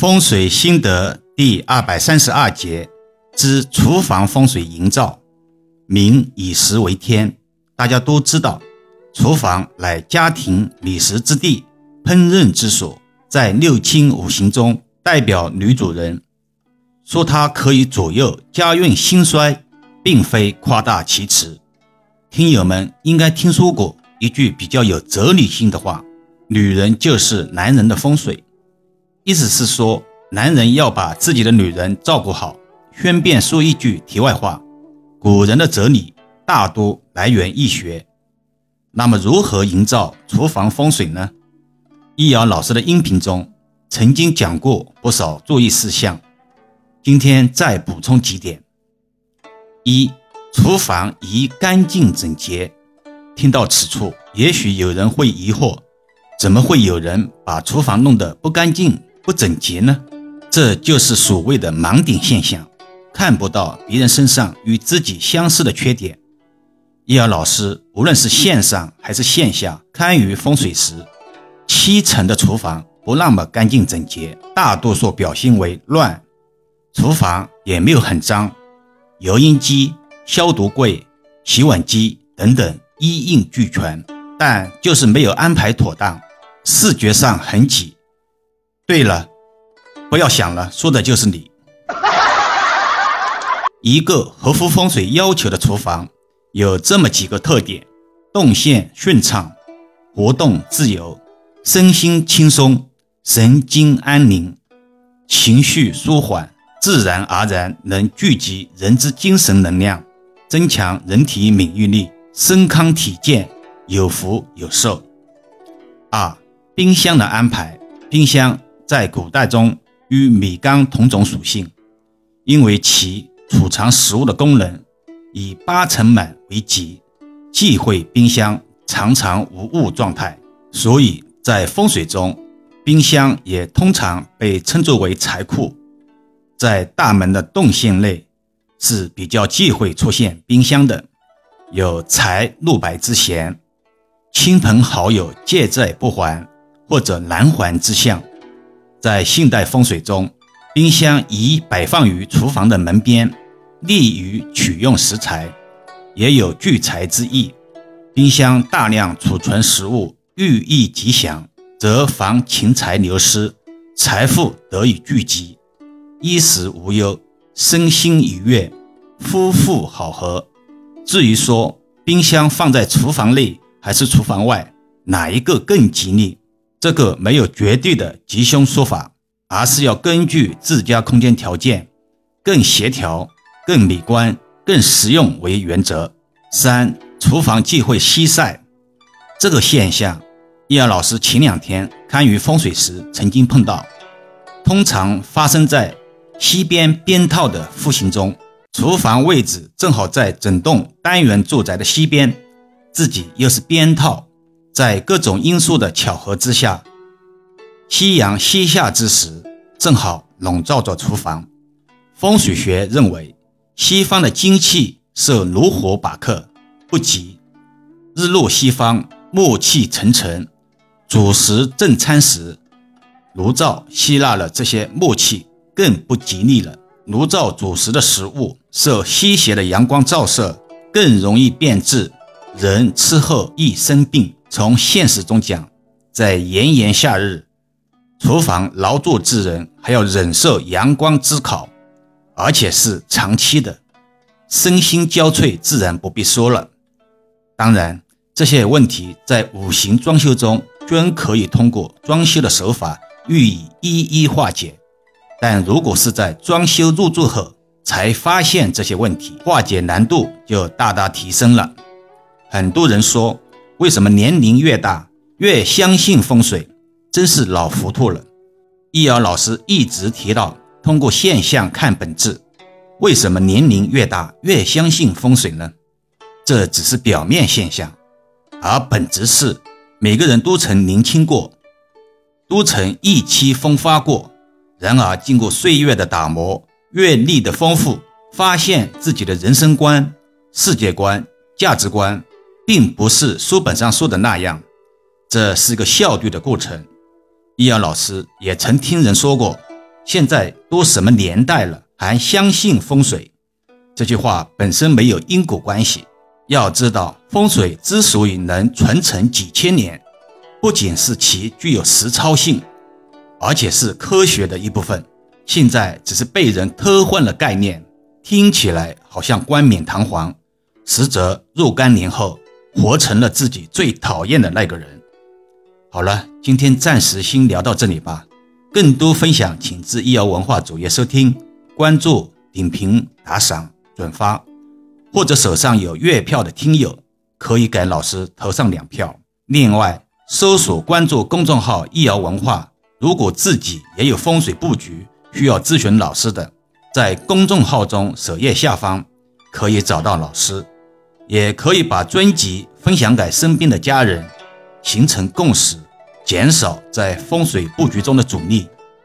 风水心得第二百三十二节之厨房风水营造。民以食为天，大家都知道，厨房乃家庭理食之地，烹饪之所，在六亲五行中代表女主人。说它可以左右家运兴衰，并非夸大其词。听友们应该听说过一句比较有哲理性的话：“女人就是男人的风水。”意思是说，男人要把自己的女人照顾好。顺便说一句题外话：古人的哲理大多来源易学。那么，如何营造厨房风水呢？易遥老师的音频中曾经讲过不少注意事项，今天再补充几点：一、厨房宜干净整洁。听到此处，也许有人会疑惑：怎么会有人把厨房弄得不干净？不整洁呢，这就是所谓的盲点现象，看不到别人身上与自己相似的缺点。易遥老师无论是线上还是线下看于风水时，七成的厨房不那么干净整洁，大多数表现为乱，厨房也没有很脏，油烟机、消毒柜、洗碗机等等一应俱全，但就是没有安排妥当，视觉上很挤。对了，不要想了，说的就是你。一个合乎风水要求的厨房有这么几个特点：动线顺畅，活动自由，身心轻松，神经安宁，情绪舒缓，自然而然能聚集人之精神能量，增强人体免疫力，身康体健，有福有寿。二、冰箱的安排，冰箱。在古代中，与米缸同种属性，因为其储藏食物的功能以八成满为吉，忌讳冰箱常常无物状态，所以在风水中，冰箱也通常被称作为财库。在大门的动线内是比较忌讳出现冰箱的，有财路白之嫌，亲朋好友借债不还或者难还之象。在现代风水中，冰箱宜摆放于厨房的门边，利于取用食材，也有聚财之意。冰箱大量储存食物，寓意吉祥，则防钱财流失，财富得以聚集，衣食无忧，身心愉悦，夫妇好合。至于说冰箱放在厨房内还是厨房外，哪一个更吉利？这个没有绝对的吉凶说法，而是要根据自家空间条件，更协调、更美观、更实用为原则。三、厨房忌讳西晒，这个现象，易遥老师前两天看于风水时曾经碰到，通常发生在西边边套的户型中，厨房位置正好在整栋单元住宅的西边，自己又是边套。在各种因素的巧合之下，夕阳西下之时，正好笼罩着厨房。风水学认为，西方的精气受炉火把克，不吉。日落西方，暮气沉沉，主食正餐时，炉灶吸纳了这些木气，更不吉利了。炉灶主食的食物受西斜的阳光照射，更容易变质，人吃后易生病。从现实中讲，在炎炎夏日，厨房劳作之人还要忍受阳光之烤，而且是长期的，身心交瘁，自然不必说了。当然，这些问题在五行装修中均可以通过装修的手法予以一一化解。但如果是在装修入住后才发现这些问题，化解难度就大大提升了。很多人说。为什么年龄越大越相信风水？真是老糊涂了。易遥老师一直提到，通过现象看本质。为什么年龄越大越相信风水呢？这只是表面现象，而本质是每个人都曾年轻过，都曾意气风发过。然而经过岁月的打磨，阅历的丰富，发现自己的人生观、世界观、价值观。并不是书本上说的那样，这是个效率的过程。易遥老师也曾听人说过，现在都什么年代了，还相信风水？这句话本身没有因果关系。要知道，风水之所以能传承几千年，不仅是其具有实操性，而且是科学的一部分。现在只是被人偷换了概念，听起来好像冠冕堂皇，实则若干年后活成了自己最讨厌的那个人。好了，今天暂时先聊到这里吧。更多分享，请至易瑶文化主页收听、关注、点评、打赏、转发。或者手上有月票的听友，可以给老师投上两票。另外，搜索关注公众号“易瑶文化”，如果自己也有风水布局需要咨询老师的，在公众号中首页下方可以找到老师，也可以把专辑分享给身边的家人，形成共识，减少在风水布局中的阻力。